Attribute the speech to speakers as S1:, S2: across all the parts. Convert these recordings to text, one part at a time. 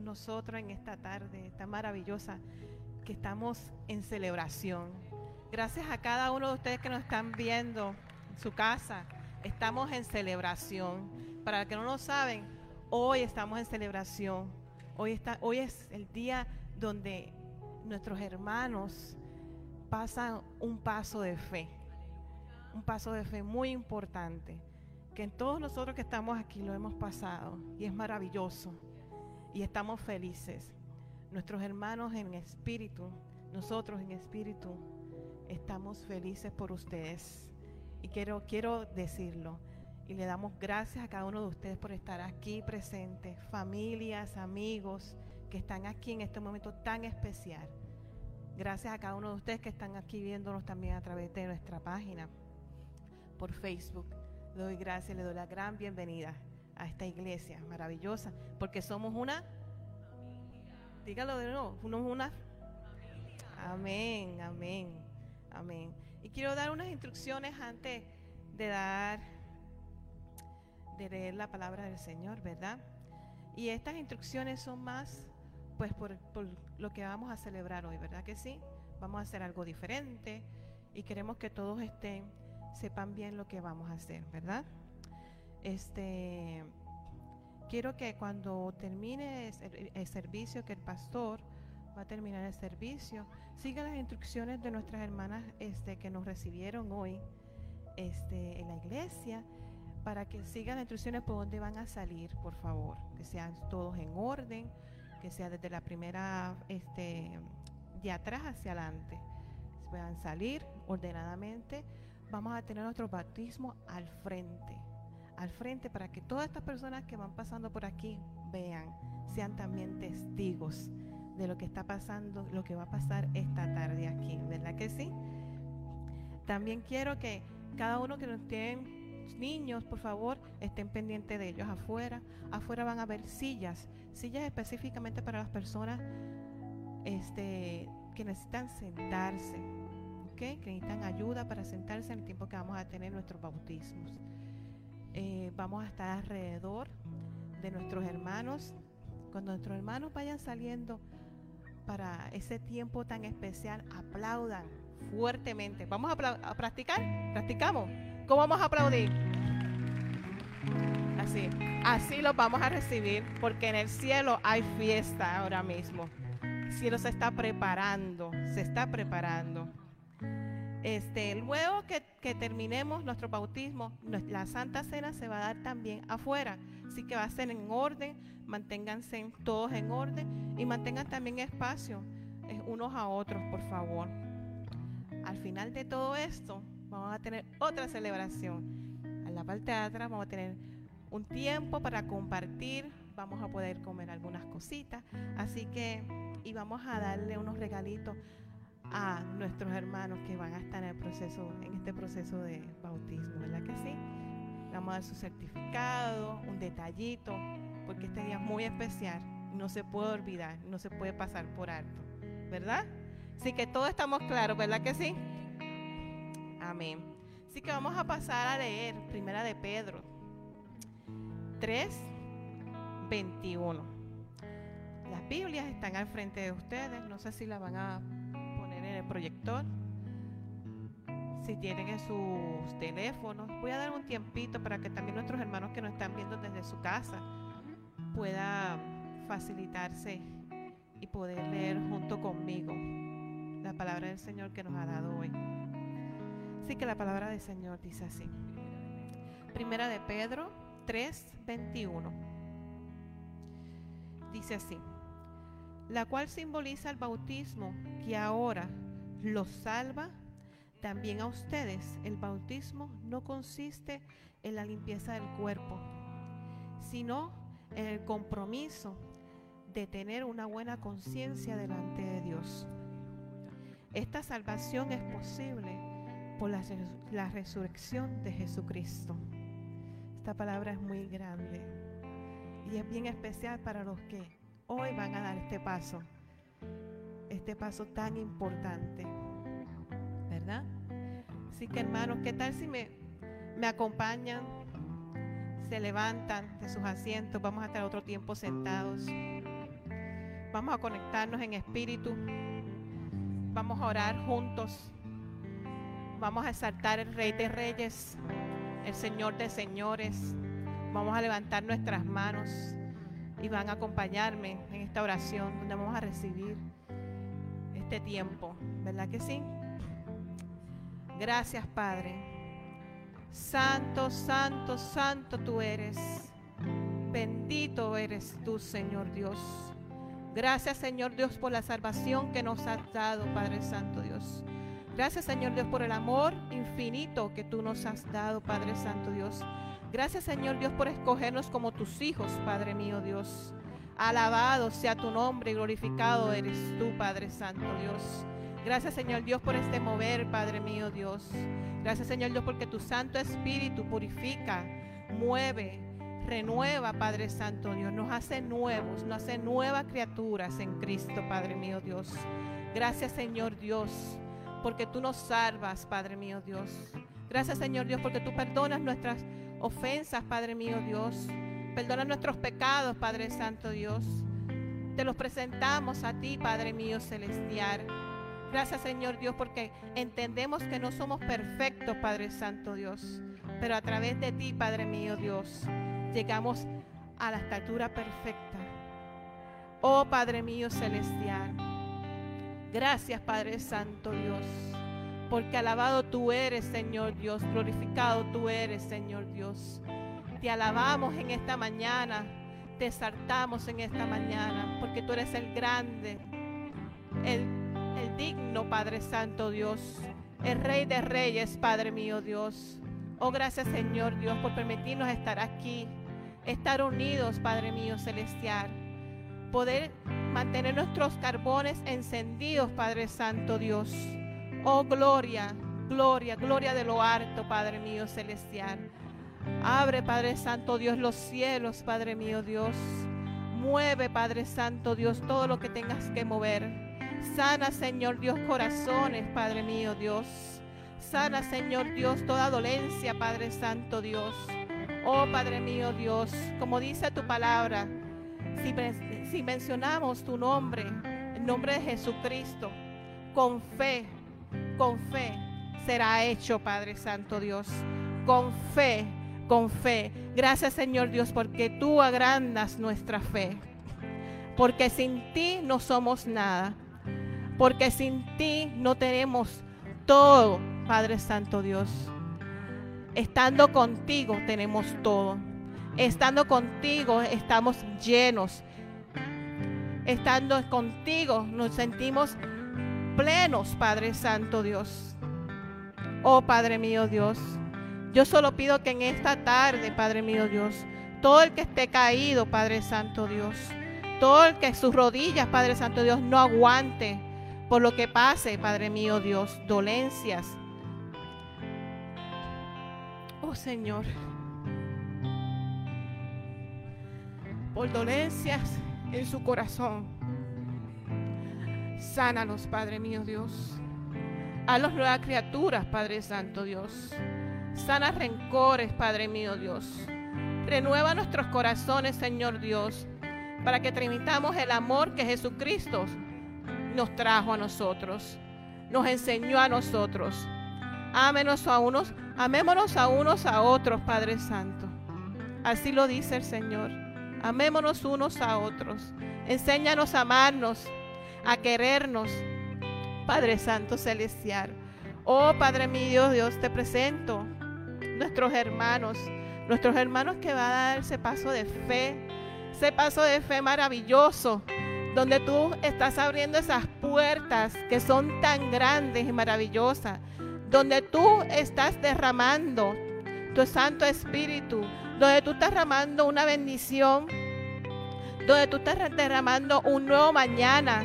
S1: nosotros en esta tarde tan maravillosa que estamos en celebración. Gracias a cada uno de ustedes que nos están viendo en su casa. Estamos en celebración. Para los que no lo saben, hoy estamos en celebración. Hoy, está, hoy es el día donde nuestros hermanos pasan un paso de fe. Un paso de fe muy importante. Que todos nosotros que estamos aquí lo hemos pasado. Y es maravilloso. Y estamos felices. Nuestros hermanos en espíritu, nosotros en espíritu, estamos felices por ustedes. Y quiero, quiero decirlo. Y le damos gracias a cada uno de ustedes por estar aquí presentes, familias, amigos que están aquí en este momento tan especial. Gracias a cada uno de ustedes que están aquí viéndonos también a través de nuestra página por Facebook. Le doy gracias, le doy la gran bienvenida a esta iglesia maravillosa, porque somos una Dígalo de nuevo, somos una Amén, amén, amén. Y quiero dar unas instrucciones antes de dar, de leer la palabra del Señor, ¿verdad? Y estas instrucciones son más, pues, por, por lo que vamos a celebrar hoy, ¿verdad que sí? Vamos a hacer algo diferente y queremos que todos estén, sepan bien lo que vamos a hacer, ¿verdad? Este, quiero que cuando termine el, servicio, que el pastor va a terminar el servicio, siga las instrucciones de nuestras hermanas este, que nos recibieron hoy este, en la iglesia, para que sigan las instrucciones por dónde van a salir, por favor, que sean todos en orden, que sea desde la primera, este, de atrás hacia adelante, puedan salir ordenadamente. Vamos a tener nuestro bautismo al frente, al frente para que todas estas personas que van pasando por aquí vean, sean también testigos de lo que está pasando, lo que va a pasar esta tarde aquí, ¿verdad que sí? También quiero que cada uno que nos tienen niños, por favor, estén pendientes de ellos afuera. Afuera van a haber sillas, sillas específicamente para las personas este, que necesitan sentarse, que necesitan ayuda para sentarse en el tiempo que vamos a tener nuestros bautismos. Eh, vamos a estar alrededor de nuestros hermanos. Cuando nuestros hermanos vayan saliendo para ese tiempo tan especial, aplaudan fuertemente. ¿Vamos a, a practicar? ¿Practicamos? ¿Cómo vamos a aplaudir? Así, así los vamos a recibir porque en el cielo hay fiesta ahora mismo. El cielo se está preparando, se está preparando. Este, luego que, que, terminemos nuestro bautismo, la Santa Cena se va a dar también afuera. Así que va a ser en orden, manténganse todos en orden y mantengan también espacio eh, unos a otros, por favor. Al final de todo esto, vamos a tener otra celebración. En la parte de atrás vamos a tener un tiempo para compartir, vamos a poder comer algunas cositas, así que y vamos a darle unos regalitos a nuestros hermanos que van a estar en el proceso, en este proceso de bautismo, ¿verdad que sí? vamos a dar su certificado, un detallito, porque este día es muy especial, no se puede olvidar, no se puede pasar por alto, ¿verdad? Así que todos estamos claros, ¿verdad que sí? Amén. Así que vamos a pasar a leer Primera de Pedro 3, 21. Las Biblias están al frente de ustedes. No sé si las van a el proyector. Si tienen en sus teléfonos. Voy a dar un tiempito para que también nuestros hermanos que nos están viendo desde su casa pueda facilitarse y poder leer junto conmigo la palabra del Señor que nos ha dado hoy. Así que la palabra del Señor dice así. Primera de Pedro 3:21. Dice así. La cual simboliza el bautismo que ahora los salva también a ustedes. El bautismo no consiste en la limpieza del cuerpo, sino en el compromiso de tener una buena conciencia delante de Dios. Esta salvación es posible por la, resurrección de Jesucristo. Esta palabra es muy grande y es bien especial para los que hoy van a dar este paso, este paso tan importante, ¿verdad? Así que hermanos, ¿qué tal si me, me acompañan? Se levantan de sus asientos, vamos a estar otro tiempo sentados. Vamos a conectarnos en espíritu. Vamos a orar juntos. Vamos a exaltar el Rey de Reyes, el Señor de Señores. Vamos a levantar nuestras manos y van a acompañarme en esta oración donde vamos a recibir este tiempo. ¿Verdad que sí? Gracias, Padre. Santo, santo, santo tú eres. Bendito eres tú, Señor Dios. Gracias, Señor Dios, por la salvación que nos has dado, Padre Santo Dios. Gracias, Señor Dios, por el amor infinito que tú nos has dado, Padre Santo Dios. Gracias, Señor Dios, por escogernos como tus hijos, Padre mío Dios. Alabado sea tu nombre y glorificado eres tú, Padre Santo Dios. Gracias, Señor Dios, por este mover, Padre mío Dios. Gracias, Señor Dios, porque tu Santo Espíritu purifica, mueve, renueva, Padre Santo Dios. Nos hace nuevos, nos hace nuevas criaturas en Cristo, Padre mío Dios. Gracias, Señor Dios, porque tú nos salvas, Padre mío Dios. Gracias, Señor Dios, porque tú perdonas nuestras ofensas, Padre mío Dios. Perdona nuestros pecados, Padre Santo Dios. Te los presentamos a ti, Padre mío celestial. Gracias, Señor Dios, porque entendemos que no somos perfectos, Padre Santo Dios. Pero a través de ti, Padre mío Dios, llegamos a la estatura perfecta. Oh Padre mío celestial. Gracias, Padre Santo Dios porque alabado tú eres, Señor Dios, glorificado tú eres, Señor Dios. Te alabamos en esta mañana, te exaltamos en esta mañana, porque tú eres el grande, el, el digno Padre Santo Dios, el Rey de Reyes, Padre mío Dios. Oh, gracias Señor Dios por permitirnos estar aquí, estar unidos, Padre mío celestial, poder mantener nuestros carbones encendidos, Padre Santo Dios. Oh, gloria, gloria, gloria de lo alto, Padre mío celestial. Abre, Padre Santo Dios, los cielos, Padre mío Dios. Mueve, Padre Santo Dios, todo lo que tengas que mover. Sana, Señor Dios, corazones, Padre mío Dios. Sana, Señor Dios, toda dolencia, Padre Santo Dios. Oh, Padre mío Dios, como dice tu palabra, si, mencionamos tu nombre, el nombre de Jesucristo, con fe, con fe será hecho, Padre Santo Dios. Con fe, con fe. Gracias, Señor Dios, porque tú agrandas nuestra fe. Porque sin ti no somos nada. Porque sin ti no tenemos todo, Padre Santo Dios. Estando contigo tenemos todo. Estando contigo estamos llenos. Estando contigo nos sentimos plenos, Padre Santo Dios. Oh Padre mío Dios, yo solo pido que en esta tarde, Padre mío Dios, todo el que esté caído, Padre Santo Dios, todo el que sus rodillas, Padre Santo Dios, no aguante por lo que pase, Padre mío Dios, dolencias. Oh Señor, por dolencias en su corazón Sánanos, Padre mío Dios. A los nuevas criaturas, Padre Santo Dios. Sana rencores, Padre mío Dios. Renueva nuestros corazones, Señor Dios, para que transmitamos el amor que Jesucristo nos trajo a nosotros, nos enseñó a nosotros. Ámenos a unos, amémonos a unos a otros, Padre Santo. Así lo dice el Señor. Amémonos unos a otros. Enséñanos a amarnos a querernos, Padre Santo Celestial. Oh Padre mío, Dios, te presento nuestros hermanos, nuestros hermanos que van a dar ese paso de fe, ese paso de fe maravilloso, donde tú estás abriendo esas puertas que son tan grandes y maravillosas, donde tú estás derramando tu Santo Espíritu, donde tú estás derramando una bendición, donde tú estás derramando un nuevo mañana,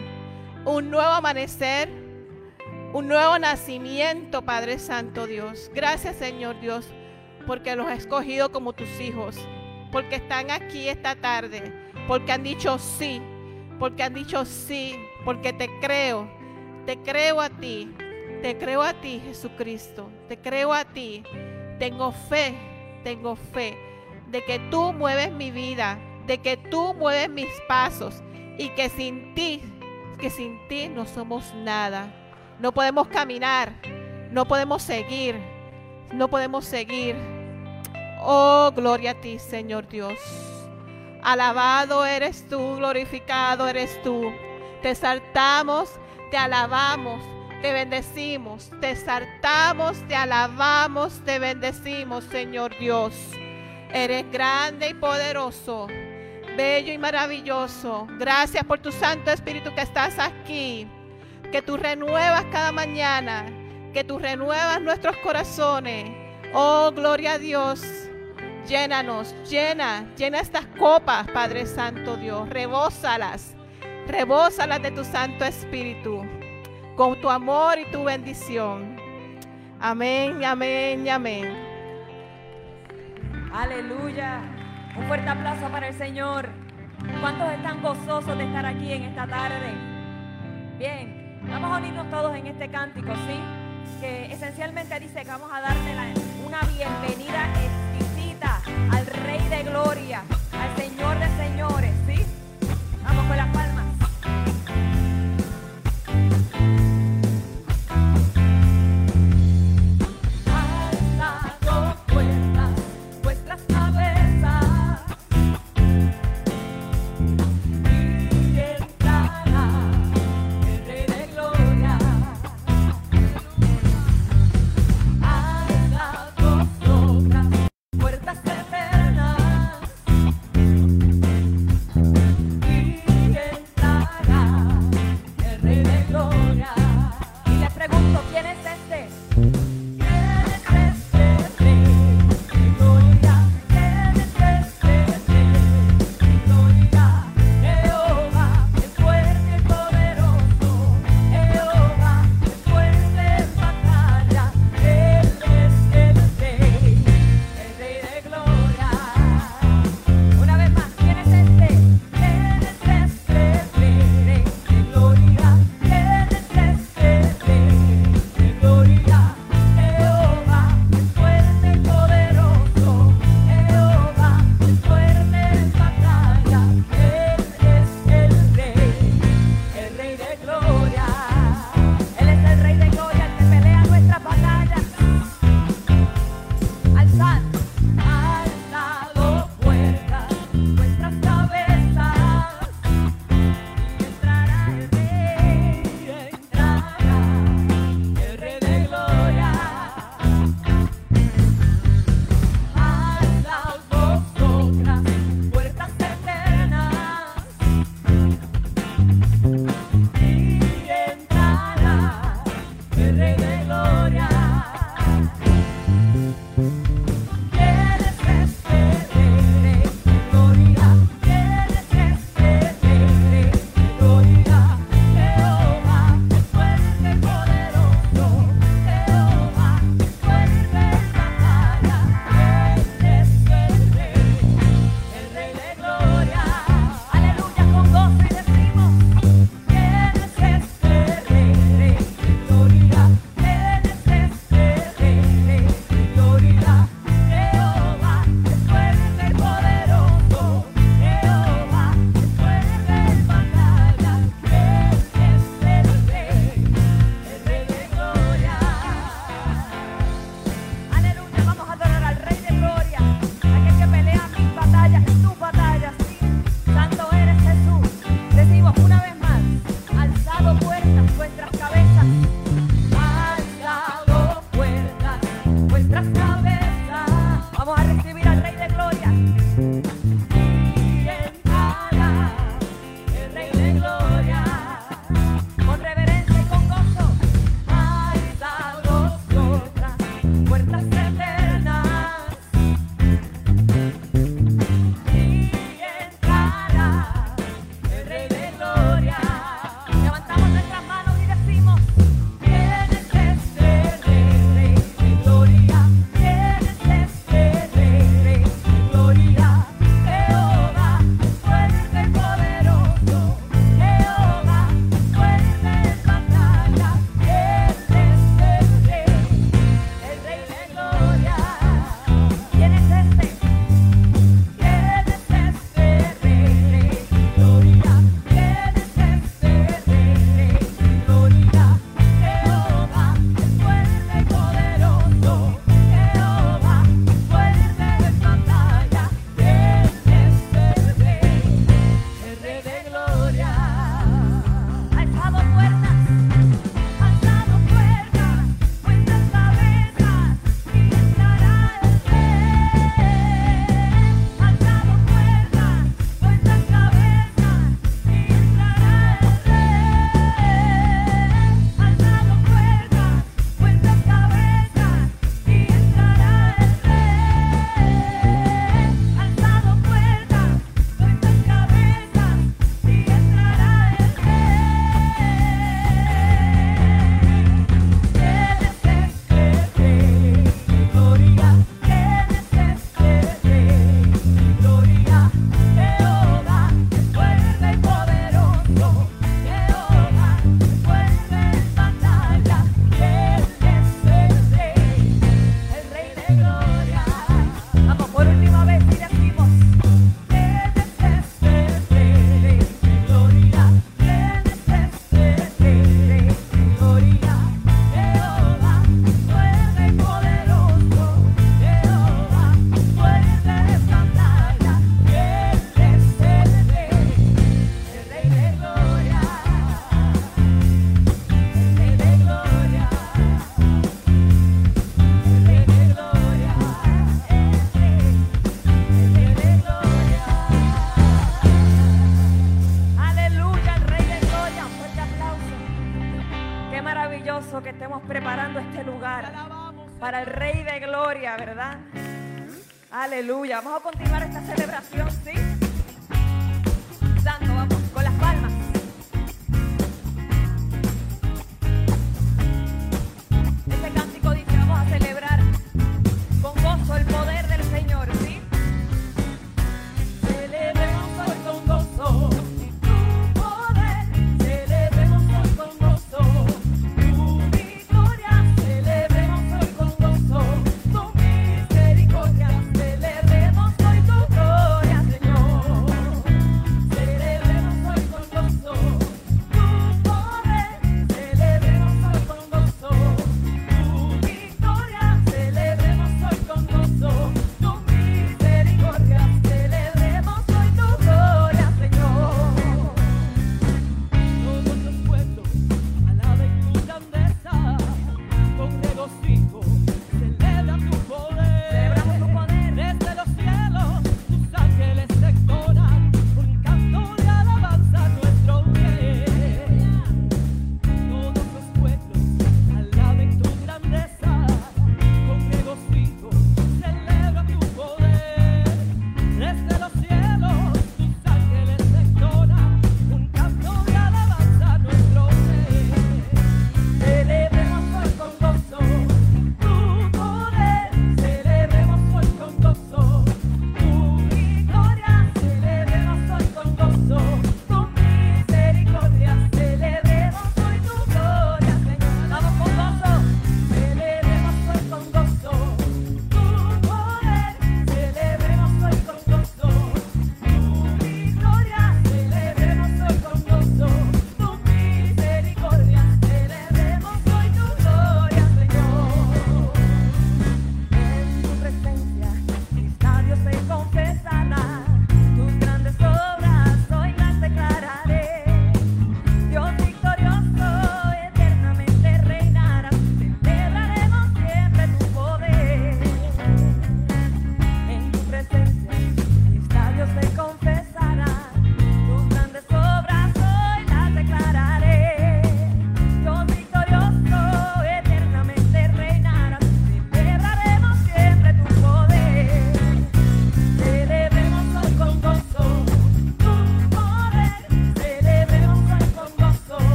S1: un nuevo amanecer, un nuevo nacimiento, Padre Santo Dios. Gracias, Señor Dios, porque los has escogido como tus hijos, porque están aquí esta tarde, porque han dicho sí, porque han dicho sí, porque te creo, te creo a ti, te creo a ti, Jesucristo, te creo a ti. Tengo fe, tengo fe de que tú mueves mi vida, de que tú mueves mis pasos y que sin ti, que sin ti no somos nada. No podemos caminar, no podemos seguir, no podemos seguir. Oh, gloria a ti, Señor Dios. Alabado eres tú, glorificado eres tú. Te saltamos, te alabamos, te bendecimos, te saltamos, te alabamos, te bendecimos, Señor Dios. Eres grande y poderoso, bello y maravilloso. Gracias por tu Santo Espíritu que estás aquí, que tú renuevas cada mañana, que tú renuevas nuestros corazones. Oh, gloria a Dios. Llénanos, llena, llena estas copas, Padre Santo Dios. Rebósalas, rebósalas de tu Santo Espíritu, con tu amor y tu bendición. Amén, amén, amén.
S2: Aleluya. Un fuerte aplauso para el Señor. ¿Cuántos están gozosos de estar aquí en esta tarde? Bien, vamos a unirnos todos en este cántico, ¿sí? Que esencialmente dice que vamos a darle una bienvenida al Rey de Gloria, al Señor de Señores, ¿sí? Vamos con las glorioso que estemos preparando este lugar para el Rey de Gloria, ¿verdad? Aleluya. Vamos a continuar esta celebración, ¿sí?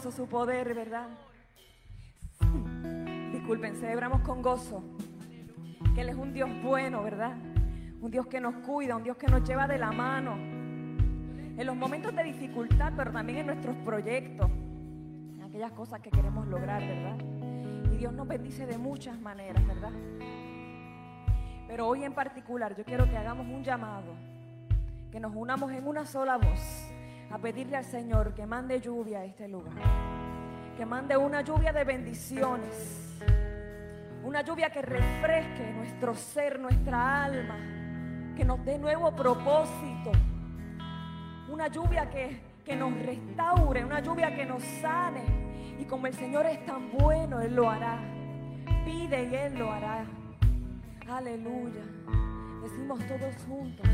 S2: Su poder, ¿verdad? Disculpen, celebramos con gozo que Él es un Dios bueno, ¿verdad? Un Dios que nos cuida, un Dios que nos lleva de la mano. En los momentos de dificultad, pero también en nuestros proyectos, en aquellas cosas que queremos lograr, ¿verdad? Y Dios nos bendice de muchas maneras, ¿verdad? Pero hoy en particular yo quiero que hagamos un llamado, que nos unamos en una sola voz a pedirle al Señor que mande lluvia a este lugar, que mande una lluvia de bendiciones, una lluvia que refresque nuestro ser, nuestra alma, que nos dé nuevo propósito, una lluvia que, que nos restaure, una lluvia que nos sane. Y como el Señor es tan bueno, Él lo hará. Pide y Él lo hará. Aleluya. Decimos todos juntos,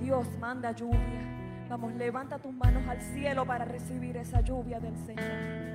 S2: Dios manda lluvia. Vamos, levanta tus manos al cielo para recibir esa lluvia del Señor.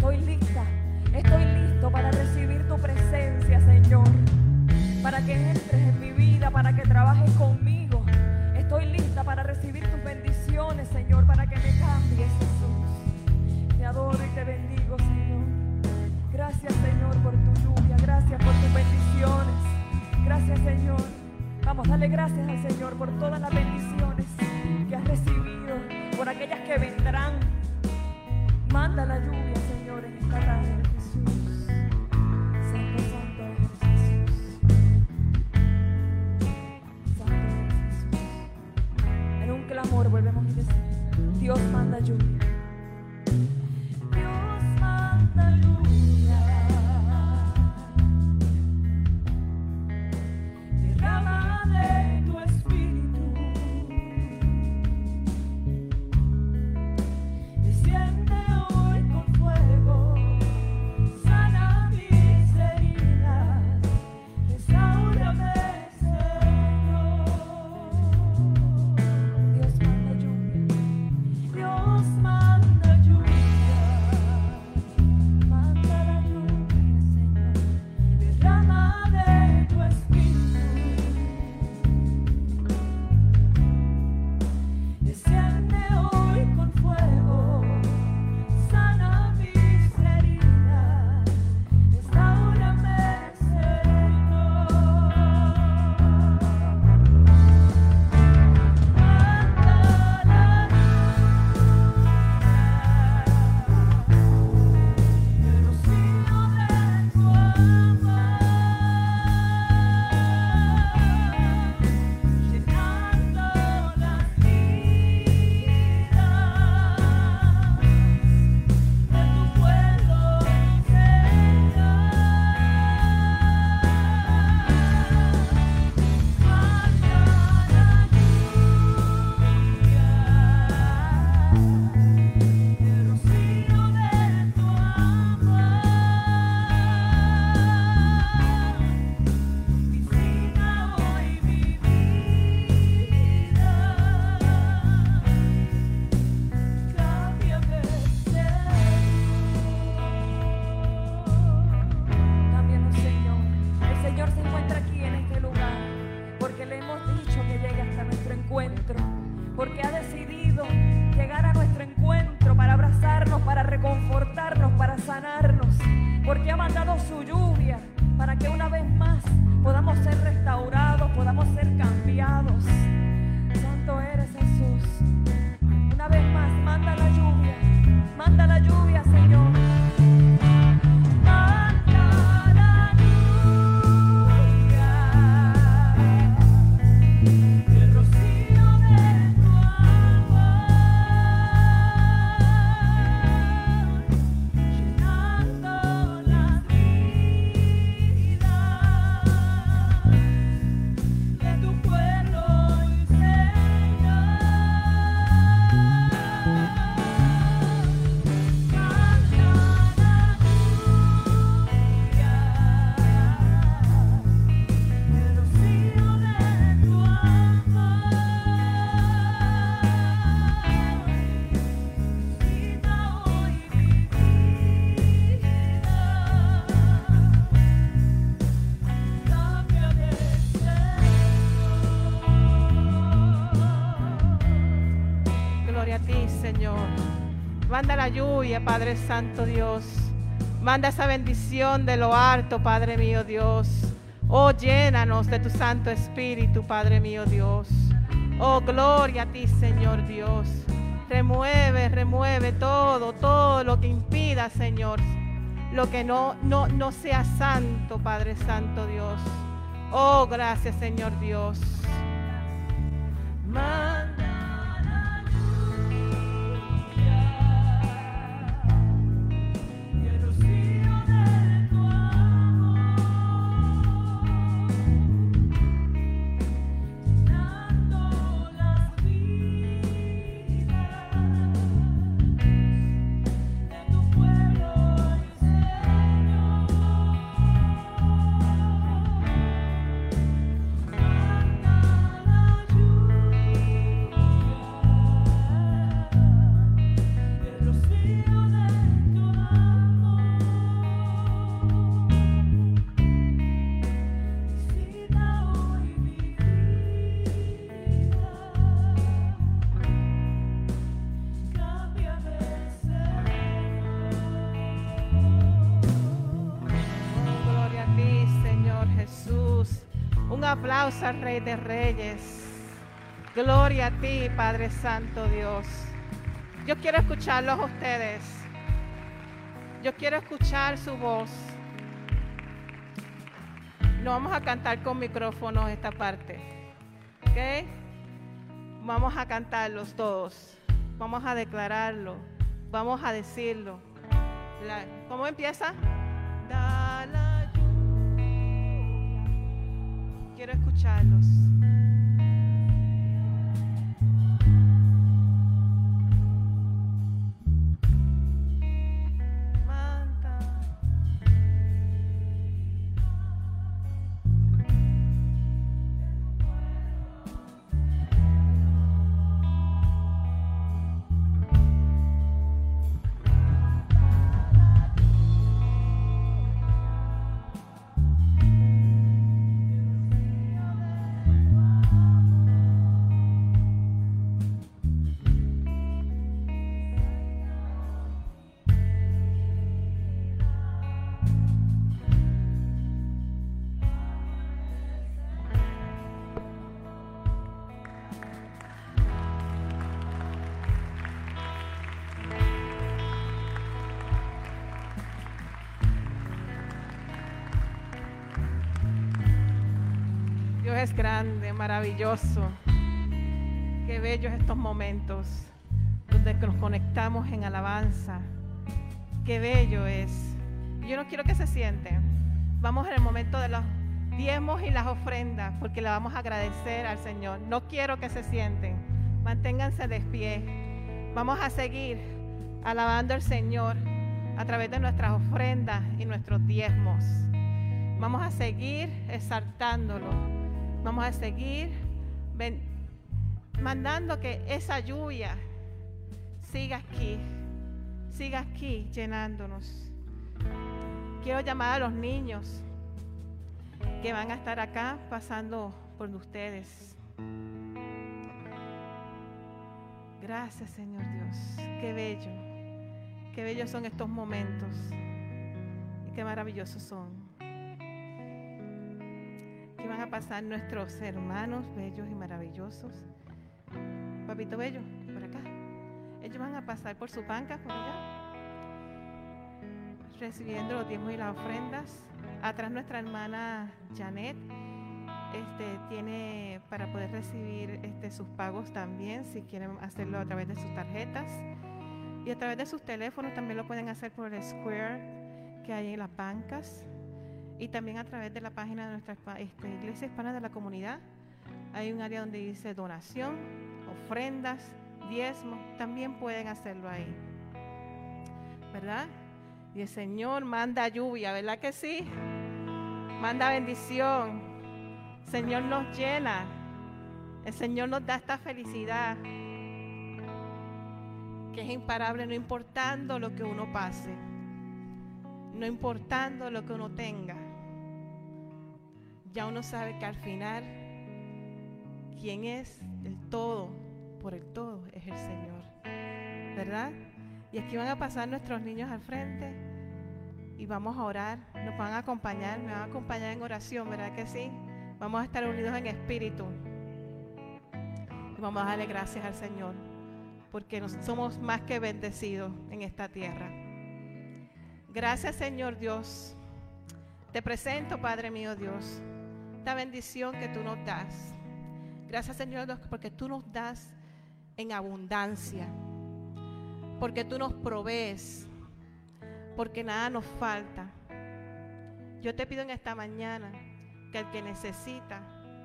S2: Estoy lista. Estoy listo para recibir tu presencia, Señor. Para que entres en mi vida, para que trabajes conmigo. Estoy lista para recibir tus bendiciones, Señor, para que me cambies, Jesús. Te adoro y te bendigo, Señor. Gracias, Señor, por tu lluvia. Gracias por tus bendiciones. Gracias, Señor. Vamos, dale gracias al Señor por todas las bendiciones que has recibido, por aquellas que vendrán. Manda la lluvia, Señor, en lluvia,
S1: Padre Santo Dios. Manda esa bendición de lo alto, Padre mío Dios. Oh, llénanos de tu Santo Espíritu, Padre mío Dios. Oh, gloria a ti, Señor Dios. Remueve, remueve todo, todo lo que impida, Señor. Lo que no, no, no sea santo, Padre Santo Dios. Oh, gracias, Señor Dios. Al Rey de Reyes. Gloria a ti, Padre Santo Dios. Yo quiero escucharlos a ustedes. Yo quiero escuchar su voz. No vamos a cantar con micrófonos esta parte. ¿Ok? Vamos a cantarlos todos. Vamos a declararlo. Vamos a decirlo. ¿Cómo empieza? Quiero escucharlos. Es grande, maravilloso. Qué bellos estos momentos donde nos conectamos en alabanza. Qué bello es. Yo no quiero que se sienten. Vamos en el momento de los diezmos y las ofrendas porque le vamos a agradecer al Señor. No quiero que se sienten. Manténganse de pie. Vamos a seguir alabando al Señor a través de nuestras ofrendas y nuestros diezmos. Vamos a seguir exaltándolo. Vamos a seguir mandando que esa lluvia siga aquí, siga aquí llenándonos. Quiero llamar a los niños que van a estar acá pasando por ustedes. Gracias Señor Dios, qué bello, qué bellos son estos momentos y qué maravillosos son que van a pasar nuestros hermanos bellos y maravillosos. Papito Bello, por acá. Ellos van a pasar por su banca, por allá, recibiendo los diezmos y las ofrendas. Atrás nuestra hermana Janet este, tiene para poder recibir este, sus pagos también, si quieren hacerlo a través de sus tarjetas. Y a través de sus teléfonos también lo pueden hacer por el Square que hay en las bancas y también a través de la página de nuestra este, Iglesia Hispana de la Comunidad. Hay un área donde dice donación, ofrendas, diezmos, también pueden hacerlo ahí. ¿Verdad? Y el Señor manda lluvia, ¿verdad que sí? Manda bendición. El Señor nos llena. El Señor nos da esta felicidad que es imparable, no importando lo que uno pase, no importando lo que uno tenga ya uno sabe que al final quien es el todo por el todo es el Señor. ¿Verdad? Y aquí van a pasar nuestros niños al frente y vamos a orar, nos van a acompañar, me van a acompañar en oración, ¿verdad que sí? Vamos a estar unidos en espíritu. Y vamos a darle gracias al Señor porque nos, somos más que bendecidos en esta tierra. Gracias Señor Dios. Te presento, Padre mío Dios, esta bendición que tú nos das. Gracias Señor Dios porque tú nos das en abundancia, porque tú nos provees, porque nada nos falta. Yo te pido en esta mañana que al que necesita,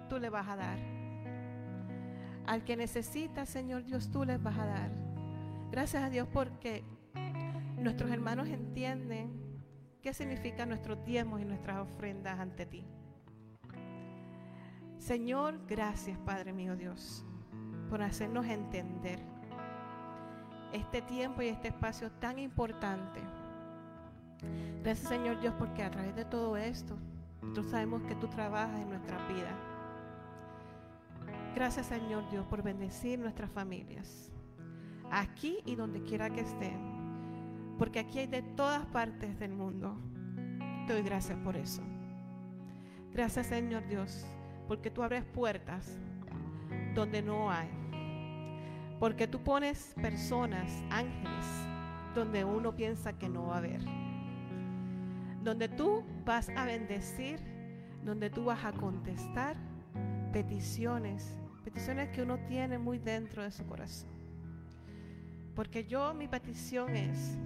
S1: tú le vas a dar. Al que necesita, Señor Dios, tú les vas a dar. Gracias a Dios porque nuestros hermanos entienden qué significan nuestros diezmos y nuestras ofrendas ante ti. Señor, gracias Padre mío Dios por hacernos entender este tiempo y este espacio tan importante. Gracias Señor Dios porque a través de todo esto nosotros sabemos que tú trabajas en nuestra vida. Gracias Señor Dios por bendecir nuestras familias, aquí y donde quiera que estén, porque aquí hay de todas partes del mundo. Te doy gracias por eso. Gracias Señor Dios Porque tú abres puertas donde no hay. Porque tú pones personas, ángeles, donde uno piensa que no va a haber. Donde tú vas a bendecir, donde tú vas a contestar peticiones, peticiones que uno tiene muy dentro de su corazón. Porque yo, mi petición es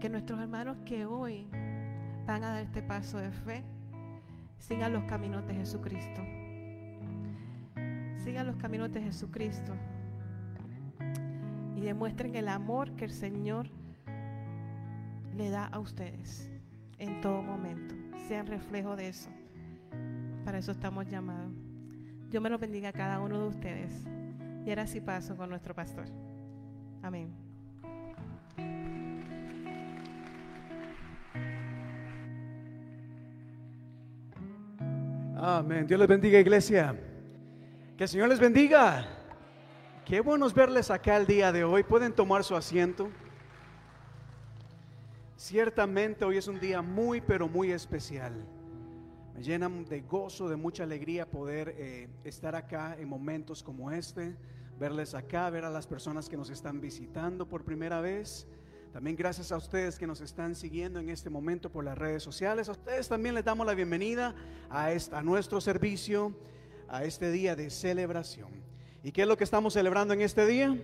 S1: que nuestros hermanos que hoy van a dar este paso de fe, sigan los caminos de Jesucristo. Sigan los caminos de Jesucristo y demuestren el amor que el Señor le da a ustedes en todo momento. Sean reflejo de eso. Para eso estamos llamados. Dios me lo bendiga a cada uno de ustedes. Y ahora sí paso con nuestro pastor. Amén.
S3: Amén. Dios les bendiga, iglesia. Que el Señor les bendiga. Qué buenos verles acá el día de hoy. Pueden tomar su asiento. Ciertamente hoy es un día muy, pero muy especial. Me llena de gozo, de mucha alegría poder eh, estar acá en momentos como este, verles acá, ver a las personas que nos están visitando por primera vez. También gracias a ustedes que nos están siguiendo en este momento por las redes sociales. A ustedes también les damos la bienvenida a, nuestro servicio, a este día de celebración. ¿Y qué es lo que estamos celebrando en este día?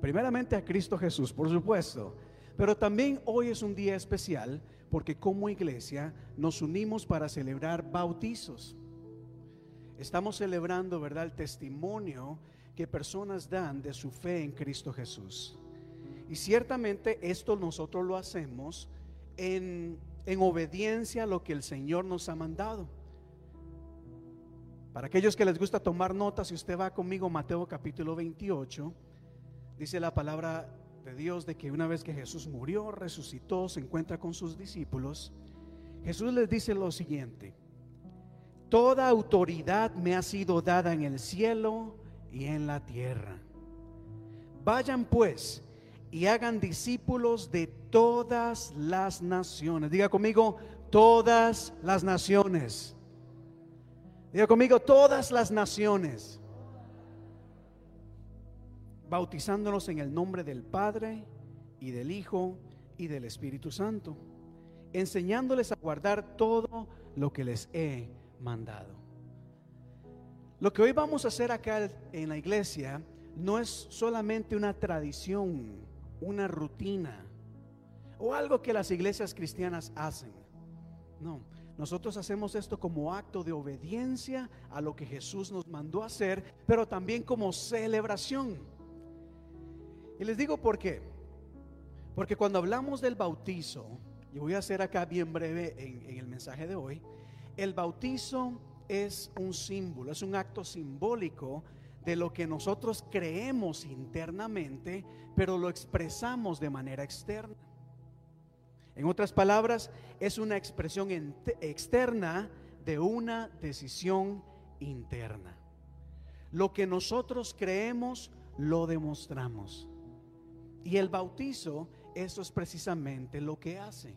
S3: Primeramente a Cristo Jesús, por supuesto. Pero también hoy es un día especial porque como iglesia nos unimos para celebrar bautizos. Estamos celebrando, ¿verdad?, el testimonio que personas dan de su fe en Cristo Jesús. Y ciertamente esto nosotros lo hacemos en, en obediencia a lo que el Señor nos ha mandado. Para aquellos que les gusta tomar notas, si usted va conmigo Mateo capítulo 28, dice la palabra de Dios de que una vez que Jesús murió, resucitó, se encuentra con sus discípulos, Jesús les dice lo siguiente, toda autoridad me ha sido dada en el cielo y en la tierra. Vayan pues y hagan discípulos de todas las naciones. Diga conmigo, todas las naciones. Diga conmigo, todas las naciones. Bautizándonos en el nombre del Padre y del Hijo y del Espíritu Santo. Enseñándoles a guardar todo lo que les he mandado. Lo que hoy vamos a hacer acá en la iglesia no es solamente una tradición, una rutina o algo que las iglesias cristianas hacen. No, nosotros hacemos esto como acto de obediencia a lo que Jesús nos mandó hacer, pero también como celebración. Y les digo por qué. Porque cuando hablamos del bautizo, y voy a hacer acá bien breve en, en el mensaje de hoy, el bautizo es un símbolo, es un acto simbólico de lo que nosotros creemos internamente, pero lo expresamos de manera externa. En otras palabras, es una expresión externa de una decisión interna. Lo que nosotros creemos, lo demostramos. Y el bautizo, eso es precisamente lo que hace.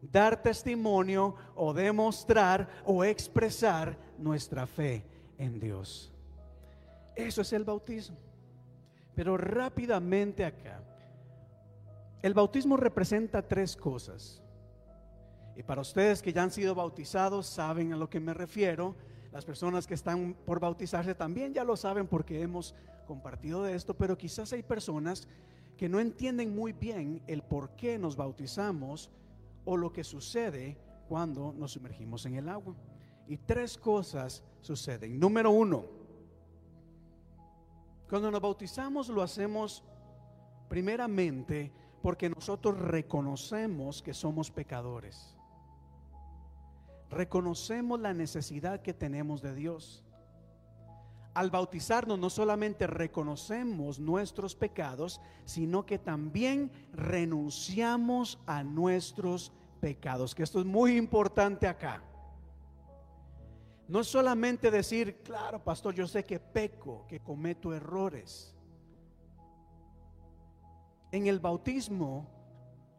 S3: Dar testimonio o demostrar o expresar nuestra fe en Dios. Eso es el bautismo. Pero rápidamente acá, el bautismo representa tres cosas. Y para ustedes que ya han sido bautizados saben a lo que me refiero. Las personas que están por bautizarse también ya lo saben porque hemos compartido de esto, pero quizás hay personas que no entienden muy bien el por qué nos bautizamos o lo que sucede cuando nos sumergimos en el agua. Y tres cosas suceden. Número uno, cuando nos bautizamos lo hacemos primeramente porque nosotros reconocemos que somos pecadores. Reconocemos la necesidad que tenemos de Dios. Al bautizarnos no solamente reconocemos nuestros pecados, sino que también renunciamos a nuestros pecados, que esto es muy importante acá. No es solamente decir, claro, pastor, yo sé que peco, que cometo errores. En el bautismo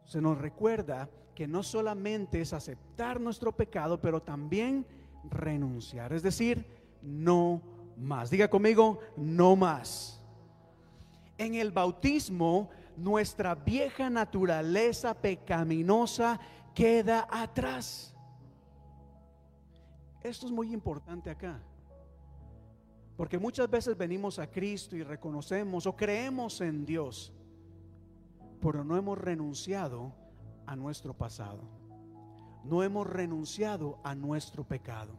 S3: se nos recuerda que no solamente es aceptar nuestro pecado, pero también renunciar, es decir, no más. Diga conmigo, no más. En el bautismo, nuestra vieja naturaleza pecaminosa queda atrás. Esto es muy importante acá. Porque muchas veces venimos a Cristo y reconocemos o creemos en Dios, pero no hemos renunciado a nuestro pasado. No hemos renunciado a nuestro pecado.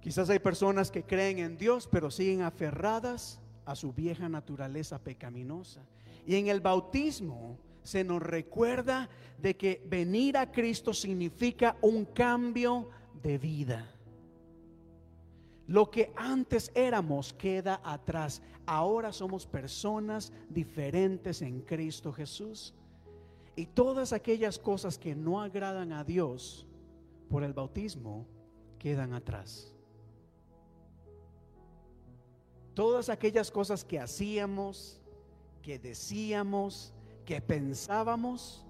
S3: Quizás hay personas que creen en Dios, pero siguen aferradas a su vieja naturaleza pecaminosa. Y en el bautismo se nos recuerda de que venir a Cristo significa un cambio de vida. Lo que antes éramos queda atrás. Ahora somos personas diferentes en Cristo Jesús. Y todas aquellas cosas que no agradan a Dios por el bautismo quedan atrás. Todas aquellas cosas que hacíamos, que decíamos, que pensábamos,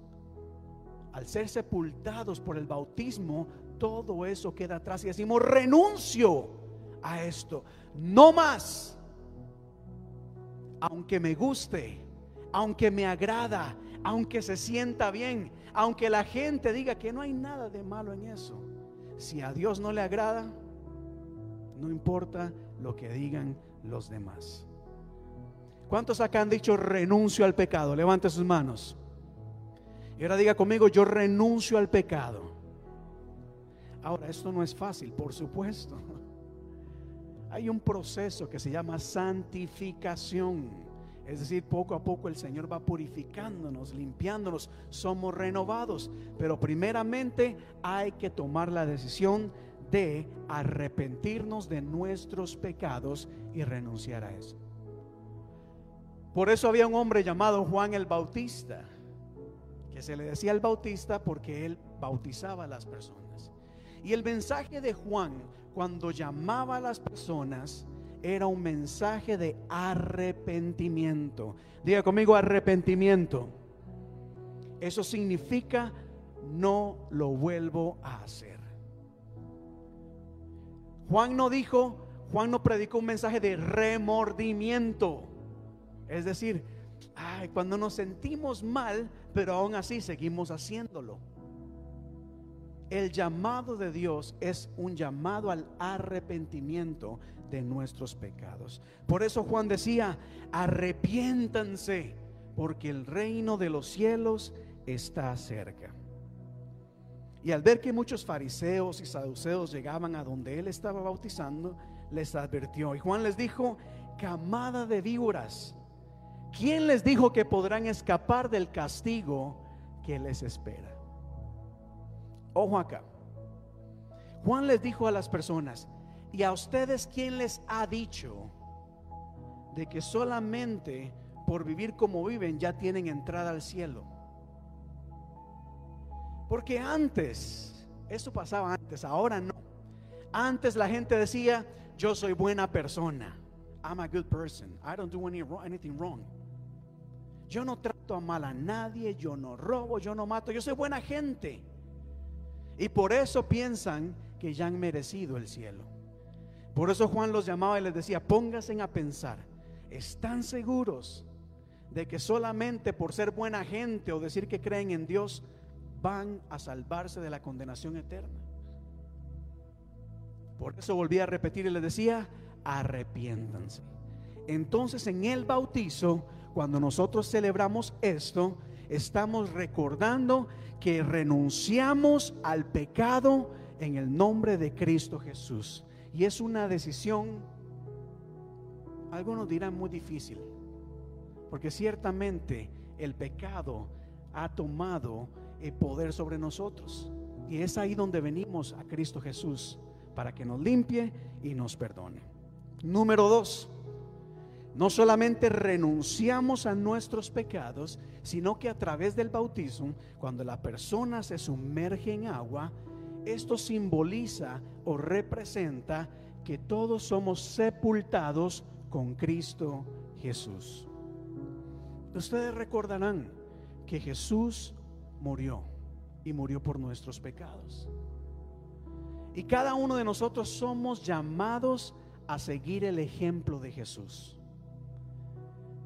S3: al ser sepultados por el bautismo, todo eso queda atrás y decimos, renuncio a esto, no más, aunque me guste, aunque me agrada, aunque se sienta bien, aunque la gente diga que no hay nada de malo en eso. Si a Dios no le agrada, no importa lo que digan los demás. ¿Cuántos acá han dicho renuncio al pecado? Levante sus manos. Y ahora diga conmigo, yo renuncio al pecado. Ahora, esto no es fácil, por supuesto. Hay un proceso que se llama santificación. Es decir, poco a poco el Señor va purificándonos, limpiándonos, somos renovados. Pero primeramente hay que tomar la decisión de arrepentirnos de nuestros pecados y renunciar a eso. Por eso había un hombre llamado Juan el Bautista, que se le decía el Bautista porque él bautizaba a las personas. Y el mensaje de Juan, cuando llamaba a las personas, era un mensaje de arrepentimiento. Diga conmigo arrepentimiento. Eso significa no lo vuelvo a hacer. Juan no dijo, Juan no predicó un mensaje de remordimiento. Es decir, ay, cuando nos sentimos mal, pero aún así seguimos haciéndolo. El llamado de Dios es un llamado al arrepentimiento de nuestros pecados. Por eso Juan decía, arrepiéntanse, porque el reino de los cielos está cerca. Y al ver que muchos fariseos y saduceos llegaban a donde él estaba bautizando, les advirtió. Y Juan les dijo, camada de víboras, ¿quién les dijo que podrán escapar del castigo que les espera? Ojo acá. Juan les dijo a las personas, ¿y a ustedes quién les ha dicho de que solamente por vivir como viven ya tienen entrada al cielo? Porque antes, eso pasaba antes, ahora no. Antes la gente decía, yo soy buena persona. I'm a good person. I don't do anything wrong. Yo no trato a mal a nadie, yo no robo, yo no mato, yo soy buena gente. Y por eso piensan que ya han merecido el cielo. Por eso Juan los llamaba y les decía, pónganse a pensar, ¿están seguros de que solamente por ser buena gente o decir que creen en Dios van a salvarse de la condenación eterna. Por eso volví a repetir y les decía, arrepiéntanse. Entonces en el bautizo, cuando nosotros celebramos esto, estamos recordando que renunciamos al pecado en el nombre de Cristo Jesús. Y es una decisión, algunos dirán muy difícil, porque ciertamente el pecado ha tomado el poder sobre nosotros. Y es ahí donde venimos a Cristo Jesús para que nos limpie y nos perdone. Número dos, no solamente renunciamos a nuestros pecados, sino que a través del bautismo, cuando la persona se sumerge en agua, esto simboliza o representa que todos somos sepultados con Cristo Jesús. Ustedes recordarán que Jesús murió y murió por nuestros pecados. Y cada uno de nosotros somos llamados a seguir el ejemplo de Jesús.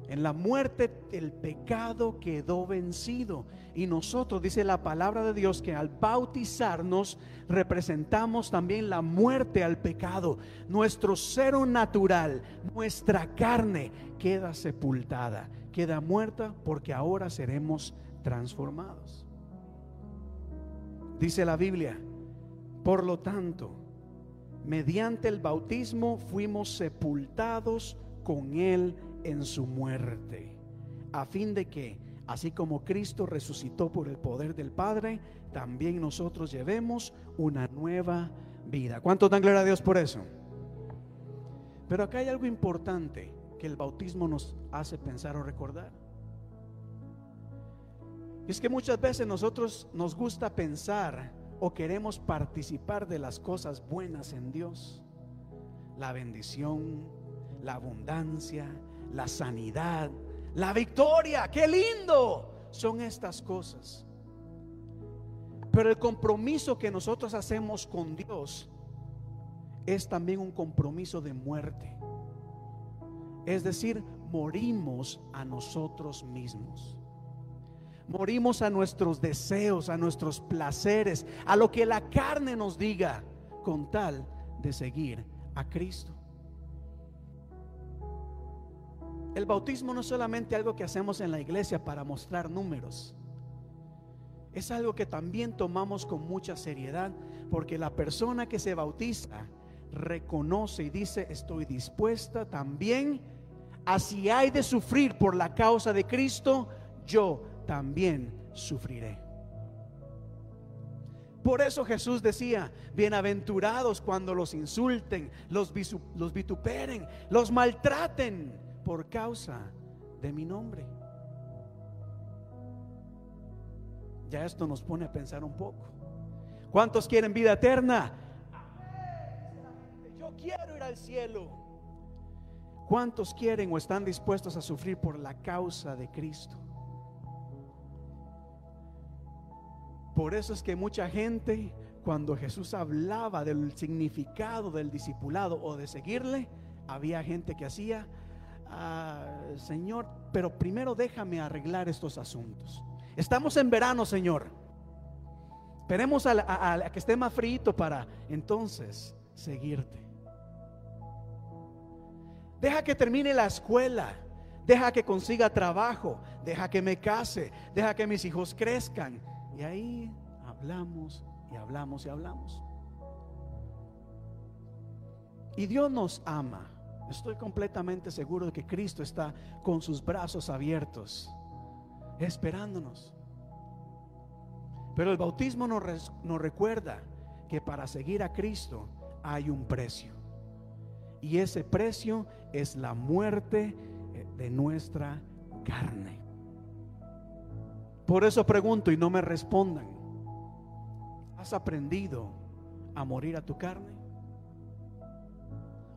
S3: En la muerte el pecado quedó vencido. Y nosotros, dice la palabra de Dios, que al bautizarnos representamos también la muerte al pecado. Nuestro ser natural, nuestra carne queda sepultada, queda muerta porque ahora seremos transformados. Dice la Biblia, por lo tanto, mediante el bautismo fuimos sepultados con Él en su muerte, a fin de que, así como Cristo resucitó por el poder del Padre, también nosotros llevemos una nueva vida. ¿Cuánto dan gloria a Dios por eso? Pero acá hay algo importante que el bautismo nos hace pensar o recordar. Y es que muchas veces nosotros nos gusta pensar o queremos participar de las cosas buenas en Dios. La bendición, la abundancia, la sanidad, la victoria. ¡Qué lindo! Son estas cosas. Pero el compromiso que nosotros hacemos con Dios es también un compromiso de muerte. Es decir, morimos a nosotros mismos. Morimos a nuestros deseos, a nuestros placeres, a lo que la carne nos diga, con tal de seguir a Cristo. El bautismo no es solamente algo que hacemos en la iglesia para mostrar números. Es algo que también tomamos con mucha seriedad, porque la persona que se bautiza reconoce y dice, estoy dispuesta también, así hay de sufrir por la causa de Cristo, yo también sufriré. Por eso Jesús decía, bienaventurados cuando los insulten, los, los vituperen, los maltraten por causa de mi nombre. Ya esto nos pone a pensar un poco. ¿Cuántos quieren vida eterna? Yo quiero ir al cielo. ¿Cuántos quieren o están dispuestos a sufrir por la causa de Cristo? Por eso es que mucha gente, cuando Jesús hablaba del significado del discipulado o de seguirle, había gente que hacía, ah, Señor, pero primero déjame arreglar estos asuntos. Estamos en verano, Señor. Esperemos a, que esté más frío para entonces seguirte. Deja que termine la escuela. Deja que consiga trabajo. Deja que me case. Deja que mis hijos crezcan. Y ahí hablamos y hablamos y hablamos. Y Dios nos ama. Estoy completamente seguro de que Cristo está con sus brazos abiertos, esperándonos. Pero el bautismo nos, recuerda que para seguir a Cristo hay un precio. Y ese precio es la muerte eh, de nuestra carne. Por eso pregunto y no me respondan. ¿Has aprendido a morir a tu carne?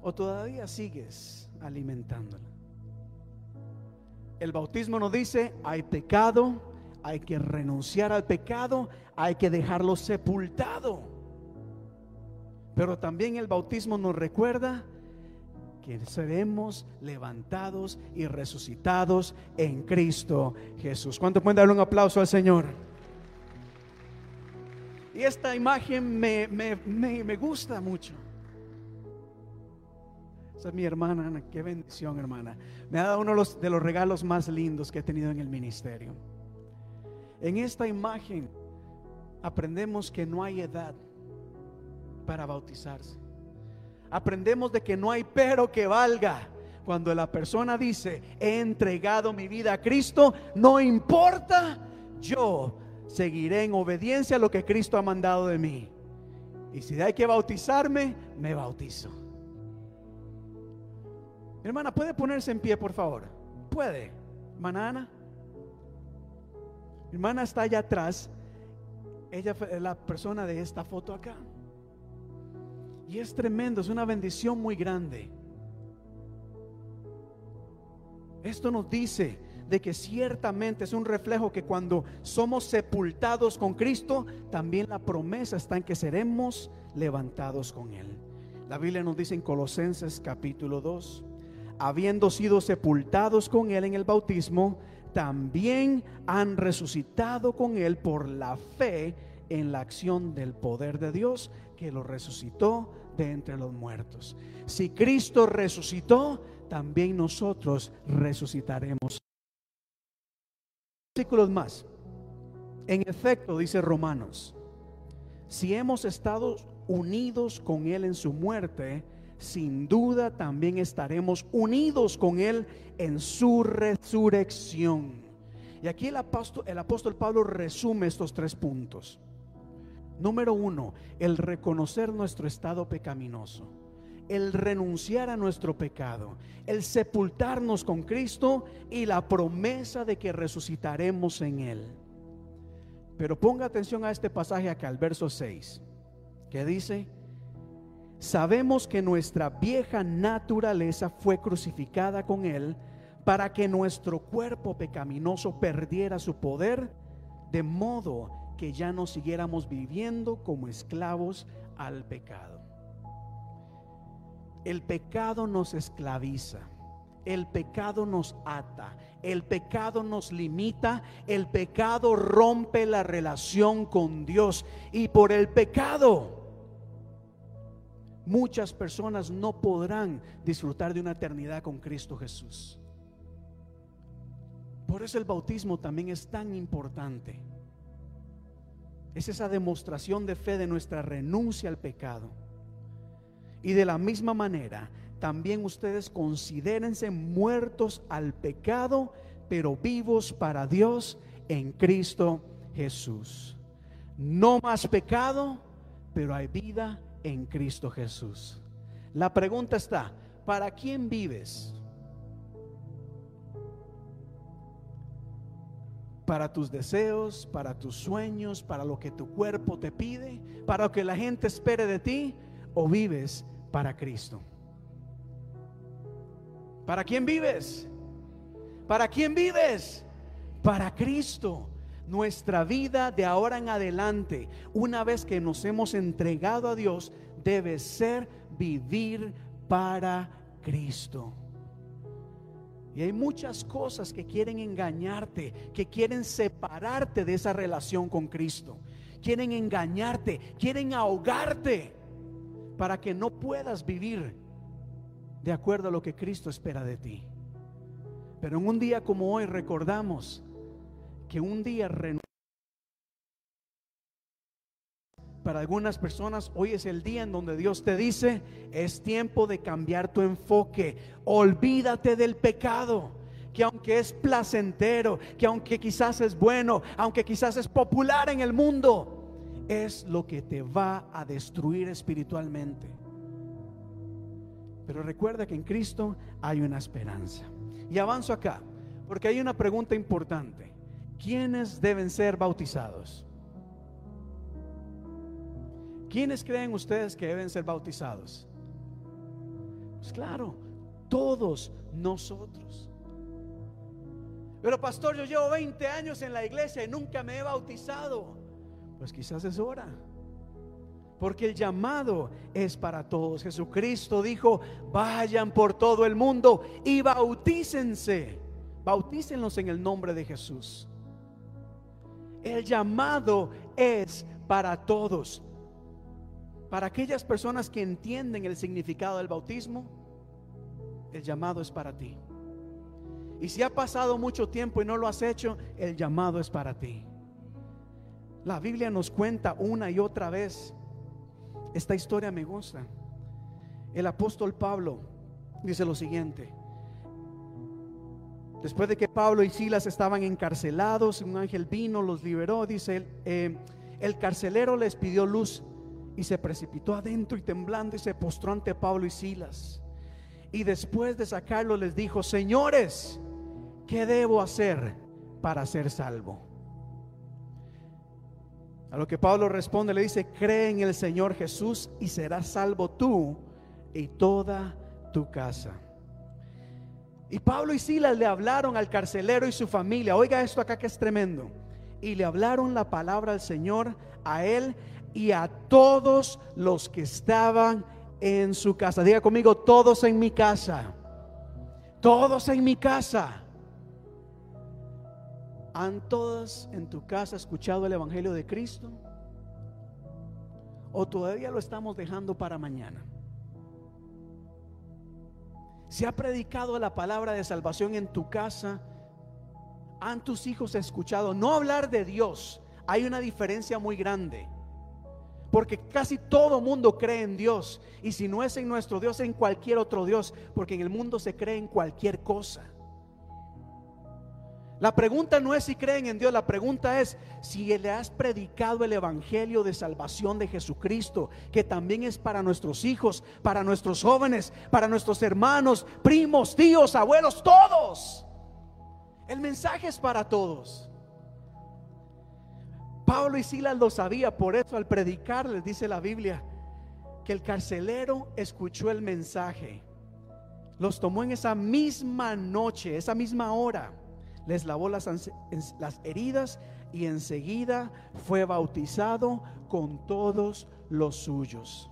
S3: ¿O todavía sigues alimentándola? El bautismo nos dice, hay pecado, hay que renunciar al pecado, hay que dejarlo sepultado. Pero también el bautismo nos recuerda que seremos levantados y resucitados en Cristo Jesús. ¿Cuánto pueden darle un aplauso al Señor? Y esta imagen me, me, gusta mucho. Esa es mi hermana, Ana. Qué bendición, hermana. Me ha dado uno de los, de los regalos más lindos que he tenido en el ministerio. En esta imagen aprendemos que no hay edad para bautizarse aprendemos de que no hay pero que valga. Cuando la persona dice, he entregado mi vida a Cristo, no importa, yo seguiré en obediencia a lo que Cristo ha mandado de mí. Y si hay que bautizarme, me bautizo. Hermana, ¿puede ponerse en pie, por favor? ¿Puede? Hermana Ana. hermana está allá atrás. Ella fue la persona de esta foto acá. Y es tremendo, es una bendición muy grande. Esto nos dice de que ciertamente es un reflejo que cuando somos sepultados con Cristo, también la promesa está en que seremos levantados con Él. La Biblia nos dice en Colosenses capítulo 2, habiendo sido sepultados con Él en el bautismo, también han resucitado con Él por la fe en la acción del poder de Dios que lo resucitó de entre los muertos. Si Cristo resucitó, también nosotros resucitaremos. Versículos más. En efecto, dice Romanos, si hemos estado unidos con Él en su muerte, sin duda también estaremos unidos con Él en su resurrección. Y aquí el apóstol, Pablo resume estos tres puntos. Número uno, el reconocer nuestro estado pecaminoso, el renunciar a nuestro pecado, el sepultarnos con Cristo y la promesa de que resucitaremos en Él. Pero ponga atención a este pasaje acá, al verso 6, que dice, sabemos que nuestra vieja naturaleza fue crucificada con Él para que nuestro cuerpo pecaminoso perdiera su poder, de modo que ya no siguiéramos viviendo como esclavos al pecado. El pecado nos esclaviza, el pecado nos ata, el pecado nos limita, el pecado rompe la relación con Dios y por el pecado muchas personas no podrán disfrutar de una eternidad con Cristo Jesús. Por eso el bautismo también es tan importante. Es esa demostración de fe de nuestra renuncia al pecado. Y de la misma manera, también ustedes considérense muertos al pecado, pero vivos para Dios en Cristo Jesús. No más pecado, pero hay vida en Cristo Jesús. La pregunta está, ¿para quién vives? para tus deseos, para tus sueños, para lo que tu cuerpo te pide, para lo que la gente espere de ti, o vives para Cristo. ¿Para quién vives? ¿Para quién vives? Para Cristo. Nuestra vida de ahora en adelante, una vez que nos hemos entregado a Dios, debe ser vivir para Cristo. Y hay muchas cosas que quieren engañarte, que quieren separarte de esa relación con Cristo. Quieren engañarte, quieren ahogarte para que no puedas vivir de acuerdo a lo que Cristo espera de ti. Pero en un día como hoy recordamos que un día Para algunas personas hoy es el día en donde Dios te dice, es tiempo de cambiar tu enfoque. Olvídate del pecado, que aunque es placentero, que aunque quizás es bueno, aunque quizás es popular en el mundo, es lo que te va a destruir espiritualmente. Pero recuerda que en Cristo hay una esperanza. Y avanzo acá, porque hay una pregunta importante. ¿Quiénes deben ser bautizados? ¿Quiénes creen ustedes que deben ser bautizados? Pues claro, todos nosotros. Pero pastor, yo llevo 20 años en la iglesia y nunca me he bautizado. Pues quizás es hora. Porque el llamado es para todos. Jesucristo dijo, vayan por todo el mundo y bautícense. Bautícenlos en el nombre de Jesús. El llamado es para todos. Para aquellas personas que entienden el significado del bautismo, el llamado es para ti. Y si ha pasado mucho tiempo y no lo has hecho, el llamado es para ti. La Biblia nos cuenta una y otra vez. Esta historia me gusta. El apóstol Pablo dice lo siguiente. Después de que Pablo y Silas estaban encarcelados, un ángel vino, los liberó, dice, eh, el carcelero les pidió luz y se precipitó adentro y temblando y se postró ante Pablo y Silas. Y después de sacarlo les dijo, señores, ¿qué debo hacer para ser salvo? A lo que Pablo responde, le dice, cree en el Señor Jesús y serás salvo tú y toda tu casa. Y Pablo y Silas le hablaron al carcelero y su familia, oiga esto acá que es tremendo, y le hablaron la palabra al Señor a él y a todos los que estaban en su casa. Diga conmigo, todos en mi casa. Todos en mi casa. ¿Han todos en tu casa escuchado el Evangelio de Cristo? ¿O todavía lo estamos dejando para mañana? ¿Se ha predicado la palabra de salvación en tu casa? ¿Han tus hijos escuchado? No hablar de Dios. Hay una diferencia muy grande. Porque casi todo mundo cree en Dios. Y si no es en nuestro Dios, en cualquier otro Dios. Porque en el mundo se cree en cualquier cosa. La pregunta no es si creen en Dios, la pregunta es si le has predicado el Evangelio de salvación de Jesucristo, que también es para nuestros hijos, para nuestros jóvenes, para nuestros hermanos, primos, tíos, abuelos, todos. El mensaje es para todos. Pablo y Silas lo sabía, por eso al predicar les dice la Biblia que el carcelero escuchó el mensaje. Los tomó en esa misma noche, esa misma hora les lavó las, las heridas y enseguida fue bautizado con todos los suyos.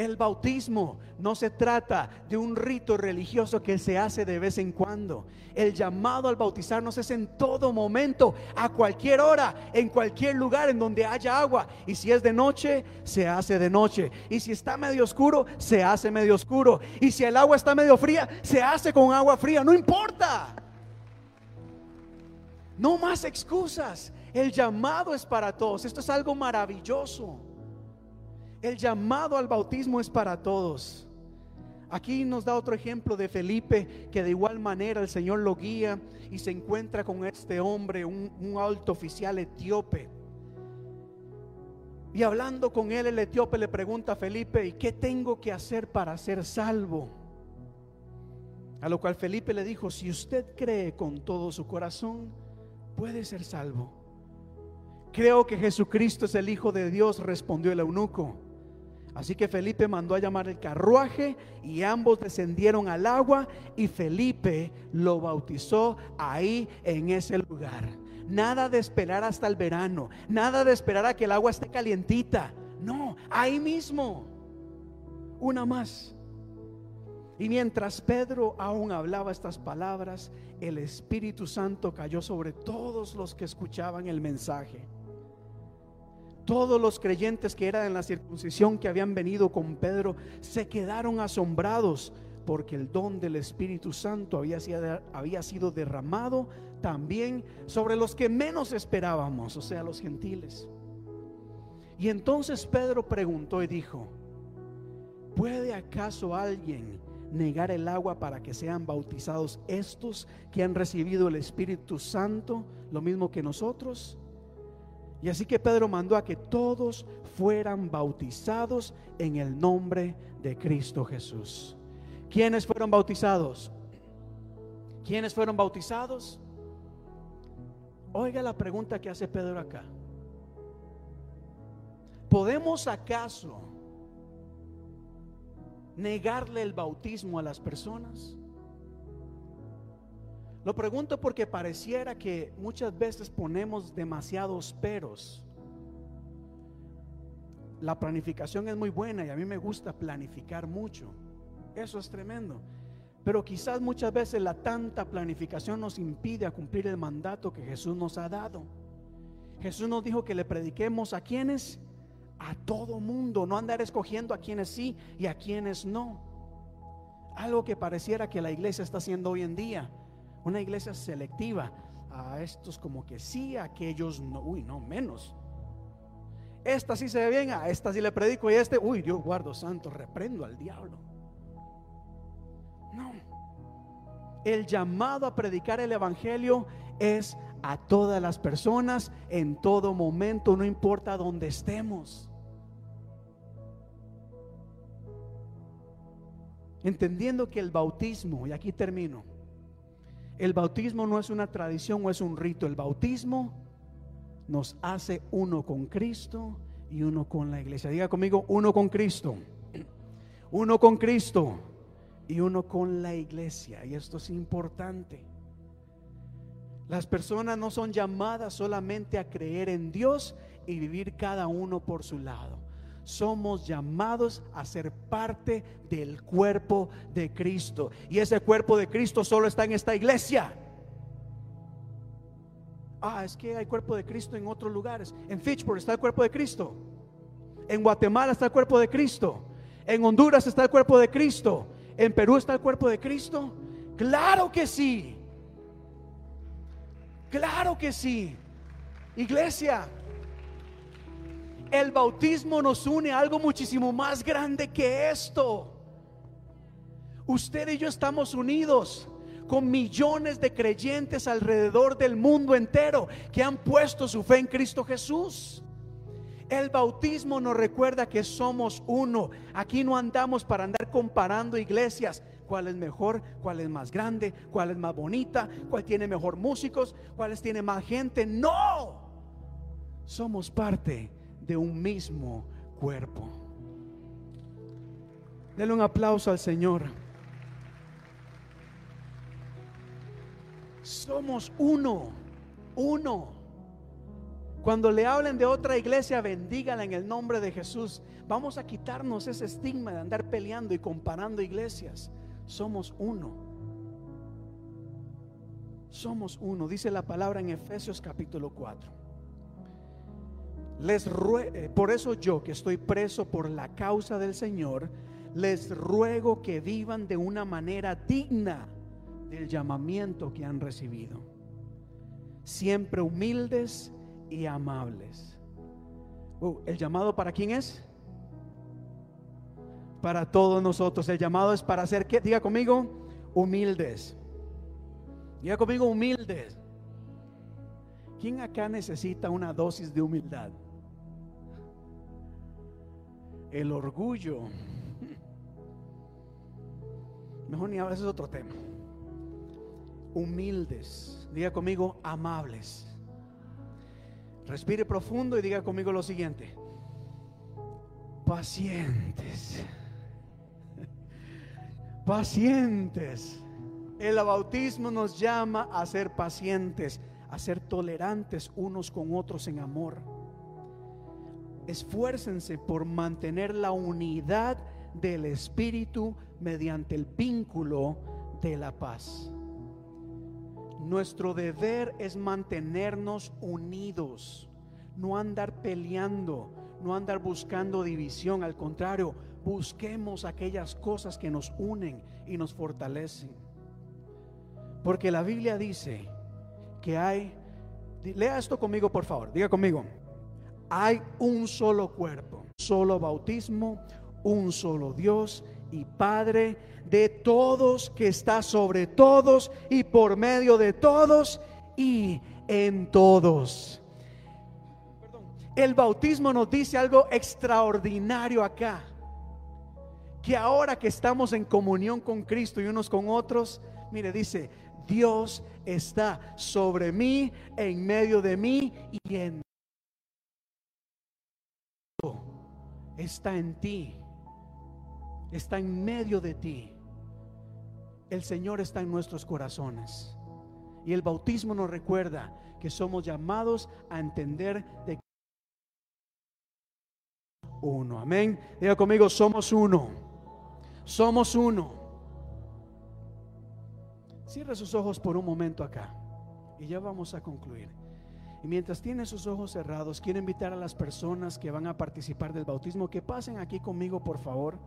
S3: El bautismo no se trata de un rito religioso que se hace de vez en cuando. El llamado al bautizarnos es en todo momento, a cualquier hora, en cualquier lugar en donde haya agua. Y si es de noche, se hace de noche. Y si está medio oscuro, se hace medio oscuro. Y si el agua está medio fría, se hace con agua fría. No importa. No más excusas. El llamado es para todos. Esto es algo maravilloso. El llamado al bautismo es para todos. Aquí nos da otro ejemplo de Felipe, que de igual manera el Señor lo guía y se encuentra con este hombre, un, alto oficial etíope. Y hablando con él, el etíope le pregunta a Felipe, ¿y qué tengo que hacer para ser salvo? A lo cual Felipe le dijo, si usted cree con todo su corazón, puede ser salvo. Creo que Jesucristo es el Hijo de Dios, respondió el eunuco. Así que Felipe mandó a llamar el carruaje y ambos descendieron al agua y Felipe lo bautizó ahí en ese lugar. Nada de esperar hasta el verano, nada de esperar a que el agua esté calientita. No, ahí mismo. Una más. Y mientras Pedro aún hablaba estas palabras, el Espíritu Santo cayó sobre todos los que escuchaban el mensaje. Todos los creyentes que eran en la circuncisión que habían venido con Pedro se quedaron asombrados porque el don del Espíritu Santo había sido, derramado también sobre los que menos esperábamos, o sea, los gentiles. Y entonces Pedro preguntó y dijo, ¿puede acaso alguien negar el agua para que sean bautizados estos que han recibido el Espíritu Santo, lo mismo que nosotros? Y así que Pedro mandó a que todos fueran bautizados en el nombre de Cristo Jesús. ¿Quiénes fueron bautizados? ¿Quiénes fueron bautizados? Oiga la pregunta que hace Pedro acá. ¿Podemos acaso negarle el bautismo a las personas? Lo pregunto porque pareciera que muchas veces ponemos demasiados peros. La planificación es muy buena y a mí me gusta planificar mucho. Eso es tremendo. Pero quizás muchas veces la tanta planificación nos impide cumplir el mandato que Jesús nos ha dado. Jesús nos dijo que le prediquemos a quienes, a todo mundo, no andar escogiendo a quienes sí y a quienes no. Algo que pareciera que la iglesia está haciendo hoy en día una iglesia selectiva. A estos como que sí, a aquellos no, uy, no, menos. Esta sí se ve bien, a esta sí le predico y este, uy, Dios guardo santo, reprendo al diablo. No. El llamado a predicar el Evangelio es a todas las personas en todo momento, no importa dónde estemos. Entendiendo que el bautismo, y aquí termino, el bautismo no es una tradición o es un rito. El bautismo nos hace uno con Cristo y uno con la iglesia. Diga conmigo, uno con Cristo. Uno con Cristo y uno con la iglesia. Y esto es importante. Las personas no son llamadas solamente a creer en Dios y vivir cada uno por su lado. Somos llamados a ser parte del cuerpo de Cristo. Y ese cuerpo de Cristo solo está en esta iglesia. Ah, es que hay cuerpo de Cristo en otros lugares. En Fitchburg está el cuerpo de Cristo. En Guatemala está el cuerpo de Cristo. En Honduras está el cuerpo de Cristo. En Perú está el cuerpo de Cristo. Claro que sí. Claro que sí. Iglesia, el bautismo nos une a algo muchísimo más grande que esto. Usted y yo estamos unidos con millones de creyentes alrededor del mundo entero que han puesto su fe en Cristo Jesús. El bautismo nos recuerda que somos uno. Aquí no andamos para andar comparando iglesias. ¿Cuál es mejor? ¿Cuál es más grande? ¿Cuál es más bonita? ¿Cuál tiene mejor músicos? ¿Cuáles tiene más gente? No. Somos parte de un mismo cuerpo. Denle un aplauso al Señor. Somos uno, uno. Cuando le hablen de otra iglesia, bendígala en el nombre de Jesús. Vamos a quitarnos ese estigma de andar peleando y comparando iglesias. Somos uno. Somos uno, dice la palabra en Efesios capítulo 4. Les rue- eh, por eso yo que estoy preso por la causa del Señor, les ruego que vivan de una manera digna del llamamiento que han recibido. Siempre humildes y amables. Oh, ¿El llamado para quién es? Para todos nosotros. El llamado es para ser, ¿qué? Diga conmigo, humildes. Diga conmigo, humildes. ¿Quién acá necesita una dosis de humildad? El orgullo. Mejor ni hablar, ese es otro tema. Humildes. Diga conmigo, amables. Respire profundo y diga conmigo lo siguiente. Pacientes. Pacientes. El bautismo nos llama a ser pacientes, a ser tolerantes unos con otros en amor. Esfuércense por mantener la unidad del Espíritu mediante el vínculo de la paz. Nuestro deber es mantenernos unidos, no andar peleando, no andar buscando división, al contrario, busquemos aquellas cosas que nos unen y nos fortalecen. Porque la Biblia dice que hay, lea esto conmigo por favor, diga conmigo, hay un solo cuerpo, solo bautismo, un solo Dios y Padre de todos que está sobre todos y por medio de todos y en todos. El bautismo nos dice algo extraordinario acá. Que ahora que estamos en comunión con Cristo y unos con otros, mire, dice, Dios está sobre mí, en medio de mí y en está en ti, está en medio de ti. El Señor está en nuestros corazones. Y el bautismo nos recuerda que somos llamados a entender de uno. Amén. Diga conmigo, somos uno. Somos uno. Cierra sus ojos por un momento acá. Y ya vamos a concluir. Y mientras tiene sus ojos cerrados, quiero invitar a las personas que van a participar del bautismo que pasen aquí conmigo, por favor.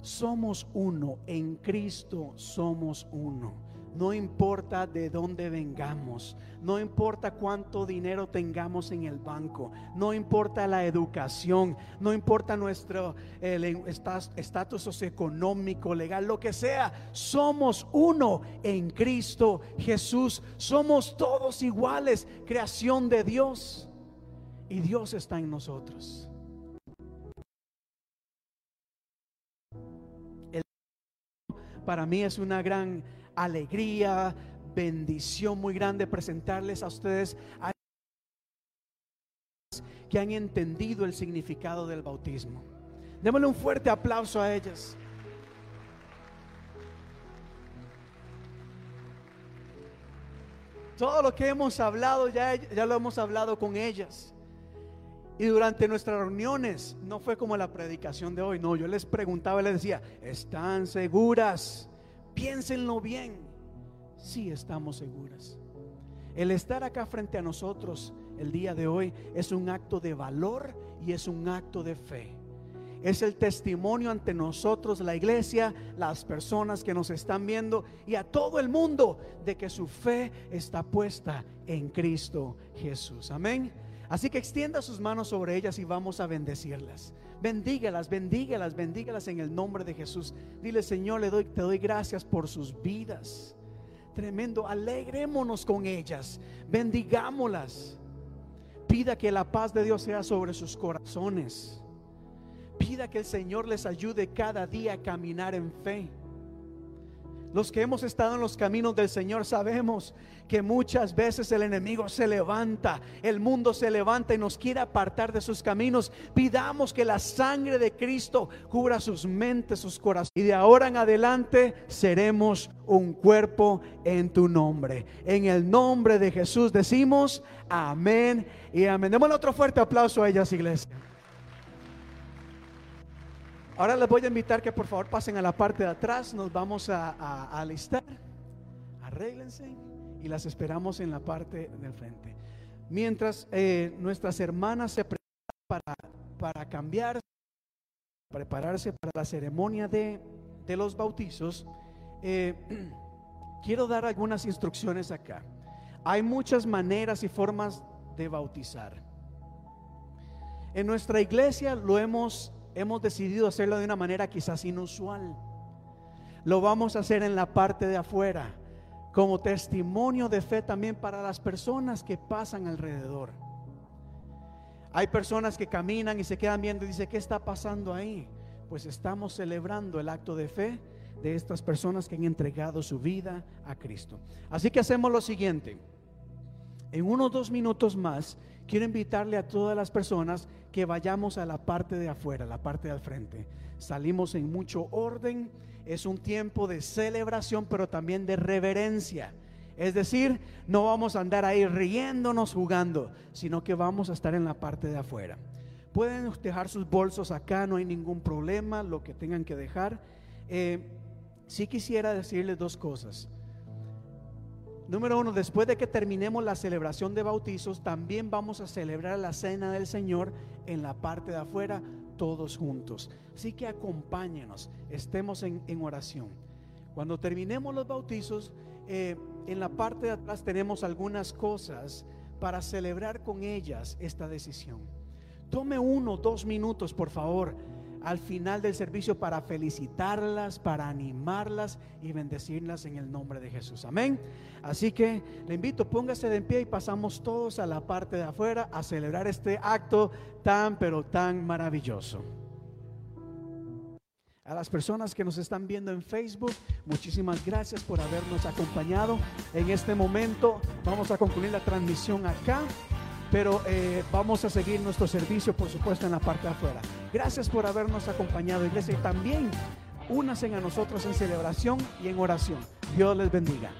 S3: Somos uno, en Cristo somos uno. No importa de dónde vengamos, no importa cuánto dinero tengamos en el banco, no importa la educación, no importa nuestro estatus socioeconómico, legal, lo que sea, somos uno en Cristo Jesús. Somos todos iguales, creación de Dios. Y Dios está en nosotros. Para mí es una gran alegría, bendición muy grande presentarles a ustedes a que han entendido el significado del bautismo. Démosle un fuerte aplauso a ellas. Todo lo que hemos hablado ya, ya lo hemos hablado con ellas. Y durante nuestras reuniones no fue como la predicación de hoy, no, yo les preguntaba les decía, ¿están seguras? Piénsenlo bien. Sí, estamos seguras. El estar acá frente a nosotros el día de hoy es un acto de valor y es un acto de fe. Es el testimonio ante nosotros, la iglesia, las personas que nos están viendo y a todo el mundo de que su fe está puesta en Cristo Jesús. Amén. Así que extienda sus manos sobre ellas y vamos a bendecirlas. Bendígalas, bendígalas, bendígalas en el nombre de Jesús. Dile, Señor, le doy, te doy gracias por sus vidas. Tremendo, alegrémonos con ellas, bendigámoslas. Pida que la paz de Dios sea sobre sus corazones. Pida que el Señor les ayude cada día a caminar en fe. Los que hemos estado en los caminos del Señor sabemos que muchas veces el enemigo se levanta, el mundo se levanta y nos quiere apartar de sus caminos. Pidamos que la sangre de Cristo cubra sus mentes, sus corazones. Y de ahora en adelante seremos un cuerpo en tu nombre. En el nombre de Jesús decimos amén y amén. Démosle otro fuerte aplauso a ellas, iglesia. Ahora les voy a invitar que por favor pasen a la parte de atrás. Nos vamos a, alistar. Arréglense y las esperamos en la parte del frente. Mientras eh, nuestras hermanas se preparan para, cambiar, prepararse para la ceremonia de, de los bautizos, eh, quiero dar algunas instrucciones acá. Hay muchas maneras y formas de bautizar. En nuestra iglesia lo hemos hemos decidido hacerlo de una manera quizás inusual. Lo vamos a hacer en la parte de afuera, como testimonio de fe también para las personas que pasan alrededor. Hay personas que caminan y se quedan viendo y dicen, ¿qué está pasando ahí? Pues estamos celebrando el acto de fe de estas personas que han entregado su vida a Cristo. Así que hacemos lo siguiente. En unos dos minutos más, quiero invitarle a todas las personas que vayamos a la parte de afuera, la parte del frente. Salimos en mucho orden, es un tiempo de celebración, pero también de reverencia. Es decir, no vamos a andar ahí riéndonos, jugando, sino que vamos a estar en la parte de afuera. Pueden dejar sus bolsos acá, no hay ningún problema, lo que tengan que dejar. Eh, sí quisiera decirles dos cosas. Número uno, después de que terminemos la celebración de bautizos, también vamos a celebrar la cena del Señor en la parte de afuera, todos juntos. Así que acompáñenos, estemos en, oración. Cuando terminemos los bautizos, eh, en la parte de atrás tenemos algunas cosas para celebrar con ellas esta decisión. Tome uno, dos minutos, por favor al final del servicio para felicitarlas, para animarlas y bendecirlas en el nombre de Jesús. Amén. Así que le invito, póngase de pie y pasamos todos a la parte de afuera a celebrar este acto tan, pero tan maravilloso. A las personas que nos están viendo en Facebook, muchísimas gracias por habernos acompañado en este momento. Vamos a concluir la transmisión acá pero eh, vamos a seguir nuestro servicio, por supuesto, en la parte de afuera. Gracias por habernos acompañado, iglesia, y también únanse a nosotros en celebración y en oración. Dios les bendiga.